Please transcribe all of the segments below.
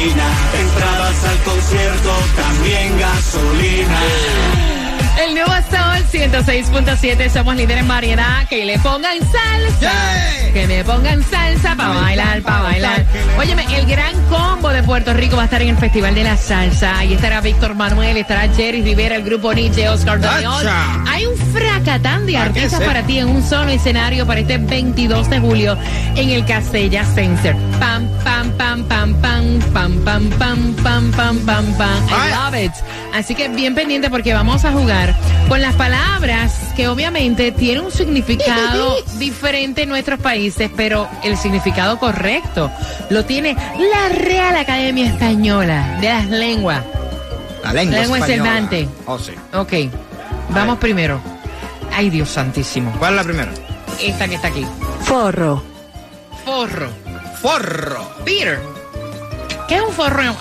Fascina. Entradas al concierto, también gasolina. El nuevo Sol 106.7, somos líderes en variedad. Que le pongan salsa. Que me pongan salsa para bailar, para bailar. Óyeme, el gran combo de Puerto Rico va a estar en el Festival de la Salsa. Ahí estará Víctor Manuel, estará Jerry Rivera, el grupo Nietzsche, Oscar Daniel. Hay un fracatán de artistas para ti en un solo escenario para este 22 de julio en el Casella Center. Pam, pam, pam, pam, pam, pam, pam, pam, pam, pam, pam, pam. I love it. Así que bien pendiente porque vamos a jugar con las palabras que obviamente tienen un significado diferente en nuestros países, pero el significado correcto lo tiene la Real Academia Española de las Lenguas. La lengua, Lengua española. Cervantes. Oh, sí. Ok, vamos primero. Ay, Dios santísimo. ¿Cuál es la primera? Esta que está aquí. Forro. Forro. Forro. Peter. ¿Qué es un forro en,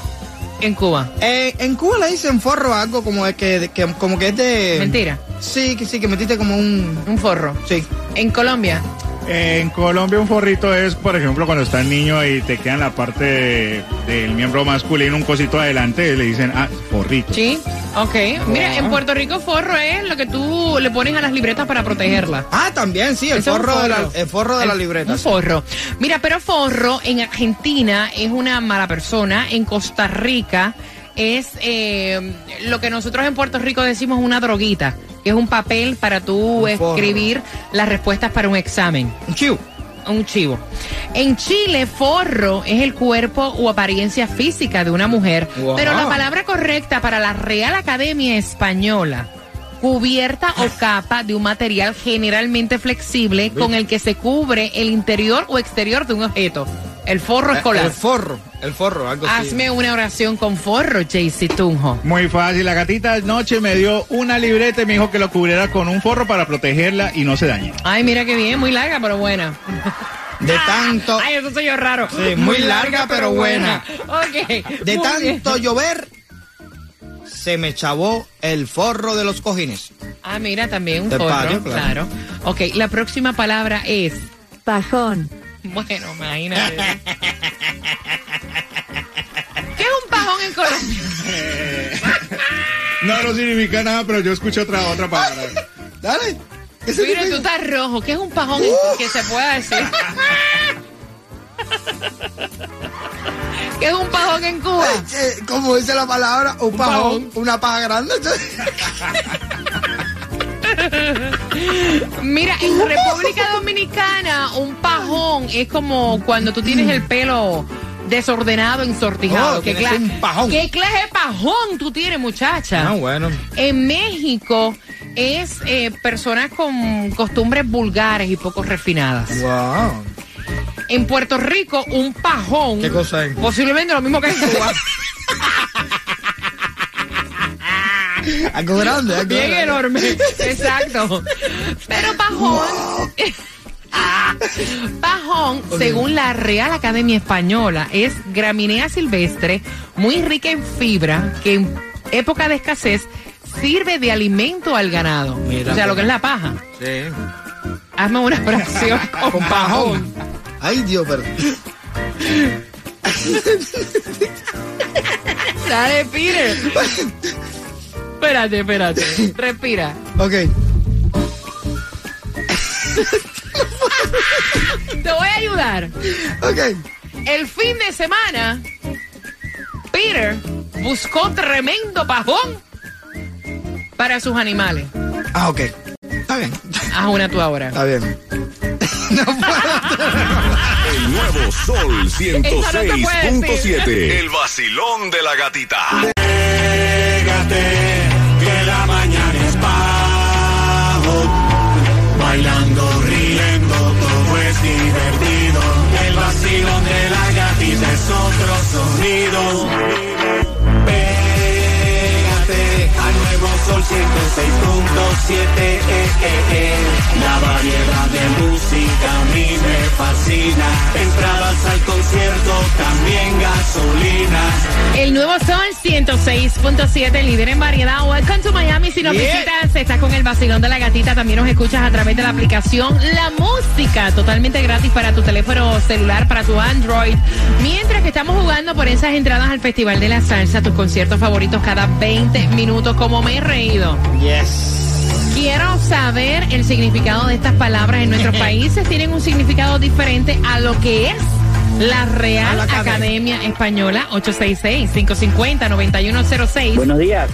en Cuba? Eh, en Cuba le dicen forro a algo como, de que, que- como que es de... Mentira. Sí, que sí, que metiste como un... Un forro. Sí. En Colombia. En Colombia un forrito es, por ejemplo, cuando está el niño y te queda en la parte de- del miembro masculino un cosito adelante, le dicen, ah, forrito. Sí. Ok. Mira, en Puerto Rico forro es lo que tú le pones a las libretas para protegerlas. Ah, también, sí, el un forro, de la, el forro de la El- libreta. Un sí. forro. Mira, pero forro en Argentina es una mala persona. En Costa Rica es eh, lo que nosotros en Puerto Rico decimos una droguita, que es un papel para tú Un forro. escribir las respuestas para un examen. Un chivo. Un chivo. En Chile, forro es el cuerpo o apariencia física de una mujer, Wow. pero la palabra correcta para la Real Academia Española, cubierta o capa de un material generalmente flexible con el que se cubre el interior o exterior de un objeto. El forro escolar. Eh, El forro, el forro, algo así. Hazme una oración con forro, JC Tunjo. Muy fácil, la gatita anoche me dio una libreta y me dijo que lo cubriera con un forro para protegerla y no se dañe. Ay, mira qué bien, muy larga pero buena. De tanto... Ay, eso soy yo raro. Sí, muy larga, pero buena. Ok. De muy bien. tanto llover, se me chavó el forro de los cojines. Ah, mira, también un De forro, patio, claro. claro. Ok, la próxima palabra es. Pajón. Bueno, imagínate. ¿Qué es un pajón en Colombia? No, no significa nada, pero yo escucho otra, otra palabra. Dale. ¿Qué Mira, tú estás rojo. ¿Qué es un pajón en- que se pueda decir? ¿Qué es un pajón en Cuba? Eh, como dice la palabra, un, pajón, pajón. una paja grande. Mira, en República Dominicana, un pajón es como cuando tú tienes el pelo desordenado, ensortijado. Oh, ¿Qué, tienes un pajón. ¿Qué clase de pajón tú tienes, muchacha? Ah, bueno. En México es eh, personas con costumbres vulgares y poco refinadas. Wow. En Puerto Rico, un pajón. ¿Qué cosa es? Posiblemente lo mismo que en Cuba. Algo grande, algo Bien grande. enorme. Exacto. Pero pajón. Pajón, según la Real Academia Española, es gramínea silvestre muy rica en fibra que en época de escasez sirve de alimento al ganado. Mira, o sea, lo que es la paja. Sí. Hazme una oración con, Con pajón. Ay, Dios, pero. Dale, Peter. Espérate, espérate. Respira. Ok. Te voy a ayudar. Ok. El fin de semana, Peter buscó tremendo pajón para sus animales. Ah, ok. Está bien. Haz una tú ahora. Está bien. El nuevo Sol Eso no se puede 106.7. El vacilón de la gatita. Pégate, Entradas al concierto, también gasolina. El nuevo Sol 106.7, líder en variedad. Welcome to Miami. Si nos Yeah. visitas, estás con el vacilón de la gatita. También nos escuchas a través de la aplicación La Música, totalmente gratis para tu teléfono celular, para tu Android. Mientras que estamos jugando por esas entradas al Festival de la Salsa, tus conciertos favoritos cada 20 minutos, como me he reído. Yes. Quiero saber el significado de estas palabras en nuestros países. Tienen un significado diferente a lo que es la Real la Academia. Academia Española 866-550-9106. Buenos días.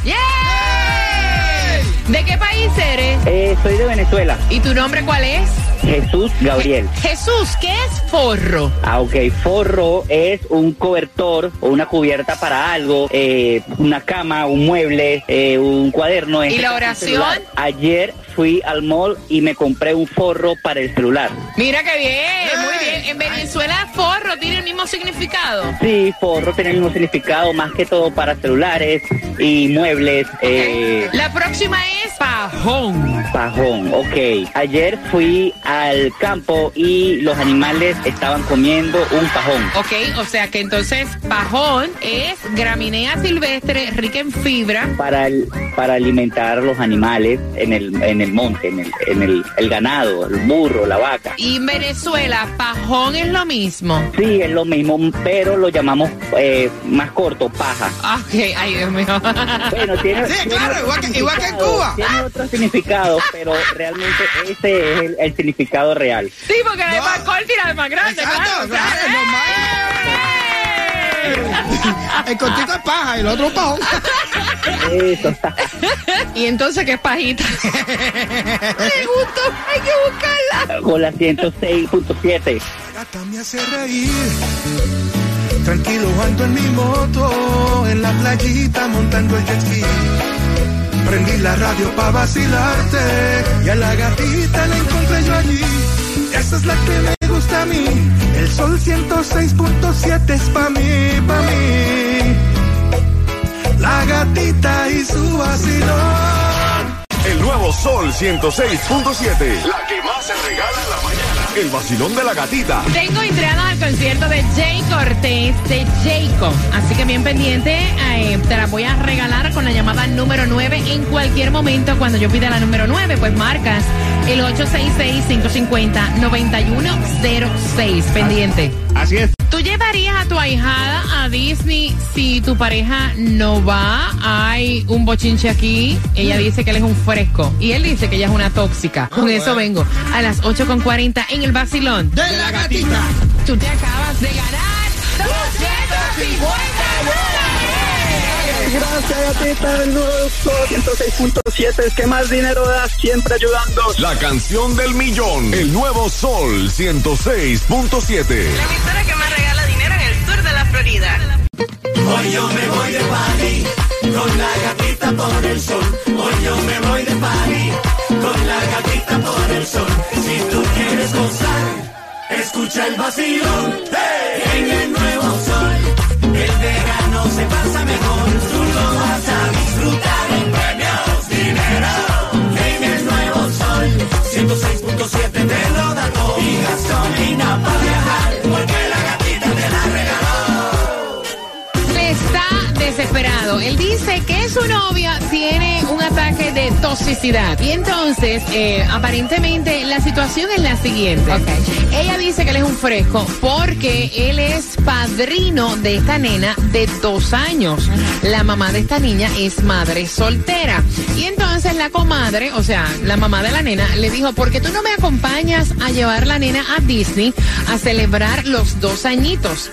¿De qué país eres? eh, soy de Venezuela, ¿Y tu nombre cuál es? Jesús Gabriel. Jesús, ¿qué es forro? Ah, ok, forro es un cobertor o una cubierta para algo, eh, una cama, un mueble, eh, un cuaderno. en ¿Y este la oración? Ayer fui al mall y me compré un forro para el celular. Mira qué bien, muy bien. En Venezuela forro tiene el mismo significado. Sí, forro tiene el mismo significado, más que todo para celulares y muebles. eh, La próxima es pajón. Pajón, ok. Ayer fui al campo y los animales estaban comiendo un pajón. Ok, o sea que entonces pajón es graminea silvestre rica en fibra. para el- para alimentar a los animales en el en el monte, en el en el, el ganado, el burro, la vaca. Y en Venezuela, pajón es lo mismo. Sí, es lo mismo, pero lo llamamos eh, más corto, paja. Ah, Ok, ay Dios mío. Bueno, tiene, Sí, tiene claro, igual que- igual que en Cuba. Tiene otro significado, pero realmente ese es el, el significado real. Sí, porque la de más corta y la de más grande, Exacto, claro. claro, es normal. El cortito es paja y el otro es pajón. Eso. Y entonces, ¿qué es pajita? Me gustó, hay que buscarla. Con la 106.7. gata me hace reír. Tranquilo ando en mi moto, en la playita montando el jet ski. Prendí la radio pa' vacilarte y a la gatita la encontré yo allí. Esa es la que me gusta a mí. El sol 106.7 es pa' mí, pa' mí. La gatita y su vacilón. El nuevo Sol 106.7. La que más se regala en la mañana. El vacilón de la gatita. Tengo entradas al concierto de Jay Cortés de Jayco. Así que bien pendiente, eh, te las voy a regalar con la llamada número 9 en cualquier momento. Cuando yo pida la número 9, pues marcas el 866-550-9106. Pendiente. Así es. ¿Tú llevarías a tu ahijada a Disney si tu pareja no va? Hay un bochinche aquí. Ella dice que él es un fresco. Y él dice que ella es una tóxica. Con eso vengo a las 8.40 en el vacilón. De la gatita. Tú te acabas de ganar 250 Gracias, gatita, el nuevo Sol 106.7. Es que más dinero das siempre ayudando. La canción del millón. El nuevo Sol 106.7. emisora que más Hoy yo me voy de party con la gatita por el sol. Hoy yo me voy de party con la gatita por el sol. Si tú quieres gozar, escucha el vacilón. En el nuevo sol, el verano se pasa mejor. Tú lo vas a disfrutar desesperado. Él dice que su novia tiene un ataque de toxicidad. Y entonces, eh, aparentemente, la situación es la siguiente. Ella dice que él es un fresco porque él es padrino de esta nena de dos años. La mamá de esta niña es madre soltera. Y entonces la comadre, o sea, la mamá de la nena, le dijo, ¿por qué tú no me acompañas a llevar la nena a Disney a celebrar los dos añitos?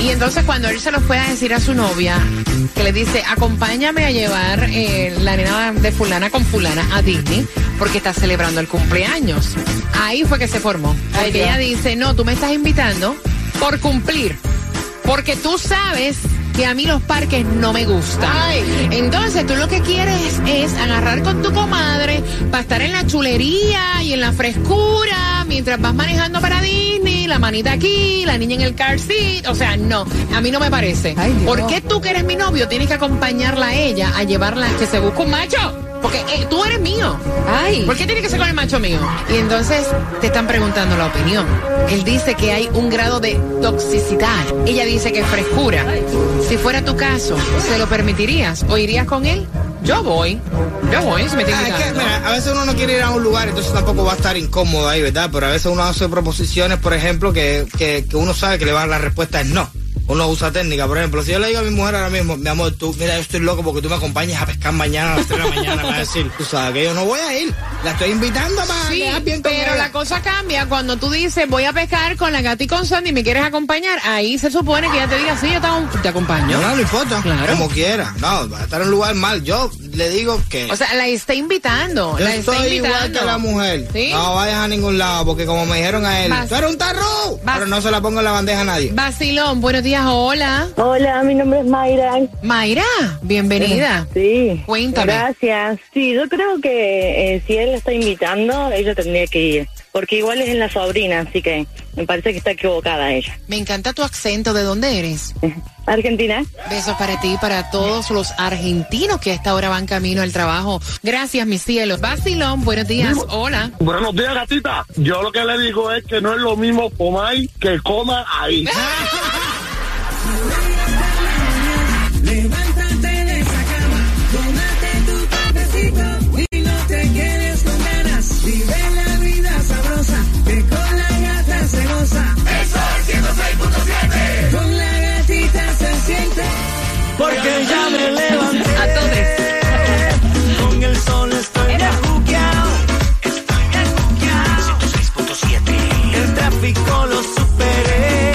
Y entonces cuando él se lo fue a decir a su novia, que le dice, acompáñame a llevar eh, la nena de fulana con fulana a Disney, porque está celebrando el cumpleaños. Ahí fue que se formó. Porque ella dice, no, tú me estás invitando por cumplir, porque tú sabes que a mí los parques no me gustan. Entonces tú lo que quieres es agarrar con tu comadre para estar en la chulería y en la frescura mientras vas manejando para Disney, la manita aquí, la niña en el car seat. O sea, no, a mí no me parece. ¿Por qué tú que eres mi novio tienes que acompañarla a ella a llevarla que se busque un macho? Porque eh, tú eres mío. Ay. ¿Por qué tiene que ser con el macho mío? Y entonces te están preguntando la opinión. Él dice que hay un grado de toxicidad. Ella dice que es frescura. Si fuera tu caso, ¿se lo permitirías? ¿O irías con él? Yo voy. Yo voy, si me tiene Ah, que, mira, a veces uno no quiere ir a un lugar, entonces tampoco va a estar incómodo ahí, ¿verdad? Pero a veces uno hace proposiciones, por ejemplo, que, que, que uno sabe que le va a dar la respuesta es no. Uno usa técnica, por ejemplo, si yo le digo a mi mujer ahora mismo, mi amor, tú, mira, yo estoy loco porque tú me acompañes a pescar mañana a las 3 de la mañana, me va a decir, tú sabes que yo no voy a ir, la estoy invitando para Sí, quedar bien con pero ella. la cosa cambia cuando tú dices voy a pescar con la gata y con Sandy y me quieres acompañar. Ahí se supone que ella te diga, sí, yo te, te acompaño. No, no importa, Claro. como quiera, no, va a estar en un lugar mal, yo le digo que... O sea, la está invitando. yo la está estoy igual invitando. que la mujer. ¿Sí? No vayas a ningún lado, porque como me dijeron a él, Vas- tú eres un tarro, pero no se la pongo en la bandeja a nadie. Basilón, buenos días, hola. Hola, mi nombre es Mayra. Mayra, bienvenida. Sí. Cuéntame. Gracias. Sí, yo creo que eh, si él la está invitando, ella tendría que ir. Porque igual es en la sobrina, así que me parece que está equivocada ella. Me encanta tu acento. ¿De dónde eres? Argentina. Besos para ti y para todos los argentinos que a esta hora van camino al trabajo. Gracias, mis cielos. Basilón, buenos días. Hola. Buenos días, gatita. Yo lo que le digo es que no es lo mismo comer que coma ahí. Ya me levanté. A todos. Con el sol estoy bien juqueado. Estoy bien juqueado. 106.7. El tráfico lo superé.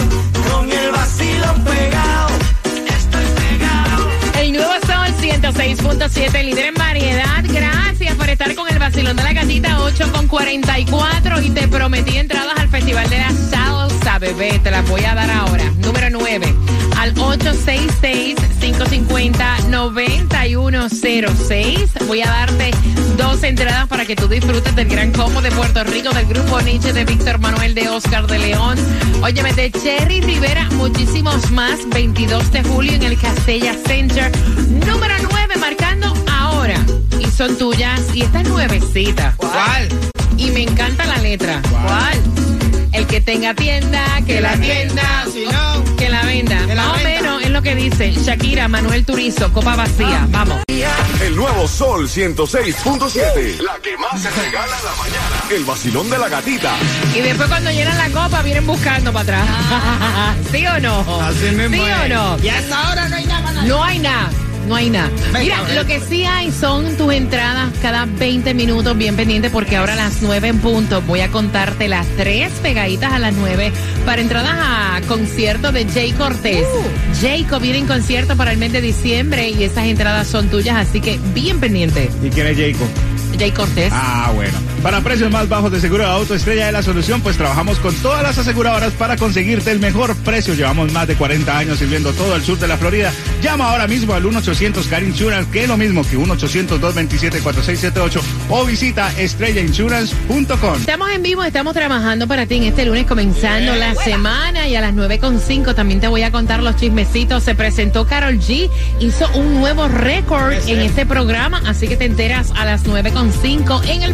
Con el vacilón pegado. Estoy pegado. El nuevo Sol 106.7, líder en variedad. Gracias por estar con el vacilón de la gatita 8 con 44 y te prometí entradas al Festival de la Salsa, bebé. Te las voy a dar ahora. 866-550-9106. Voy a darte dos entradas para que tú disfrutes del gran combo de Puerto Rico del grupo Nietzsche de Víctor Manuel de Oscar de León. Óyeme, de Cherry Rivera, muchísimos más. 22 de julio en el Castella Center. Número 9, marcando ahora. Y son tuyas. Y esta es nuevecita. ¿Cuál? Y me encanta la letra. ¿Cuál? El que tenga tienda, que, la tienda, si no, que la venda. que la venda. Lo que dice Shakira, Manuel Turizo, copa vacía. Vamos. El nuevo Sol 106.7. La que más se regala en la mañana. El vacilón de la gatita. Y después cuando llenan la copa vienen buscando para atrás. ¿Sí o no? Así mismo ¿Sí o no? Y hasta ahora no hay nada para. No hay nada. No hay nada. Mira, lo que sí hay son tus entradas cada 20 minutos, bien pendiente, porque ahora a las 9 en punto voy a contarte las tres pegaditas a las 9 para entradas a concierto de Jay Cortés. Jayco viene en concierto para el mes de diciembre y esas entradas son tuyas, así que bien pendiente. ¿Y quién es Jacob? Jay Cortés. Ah, bueno. Para precios más bajos de seguro de auto, Estrella de la Solución, pues trabajamos con todas las aseguradoras para conseguirte el mejor precio. Llevamos más de 40 años sirviendo todo el sur de la Florida. Llama ahora mismo al 1-800-CAR Insurance, que es lo mismo que 1-800-227-4678 o visita estrellainsurance.com. Estamos en vivo, estamos trabajando para ti en este lunes comenzando la semana y a las 9.5 también te voy a contar los chismecitos. Se presentó Carol G, hizo un nuevo récord en este programa, así que te enteras a las 9.5 en el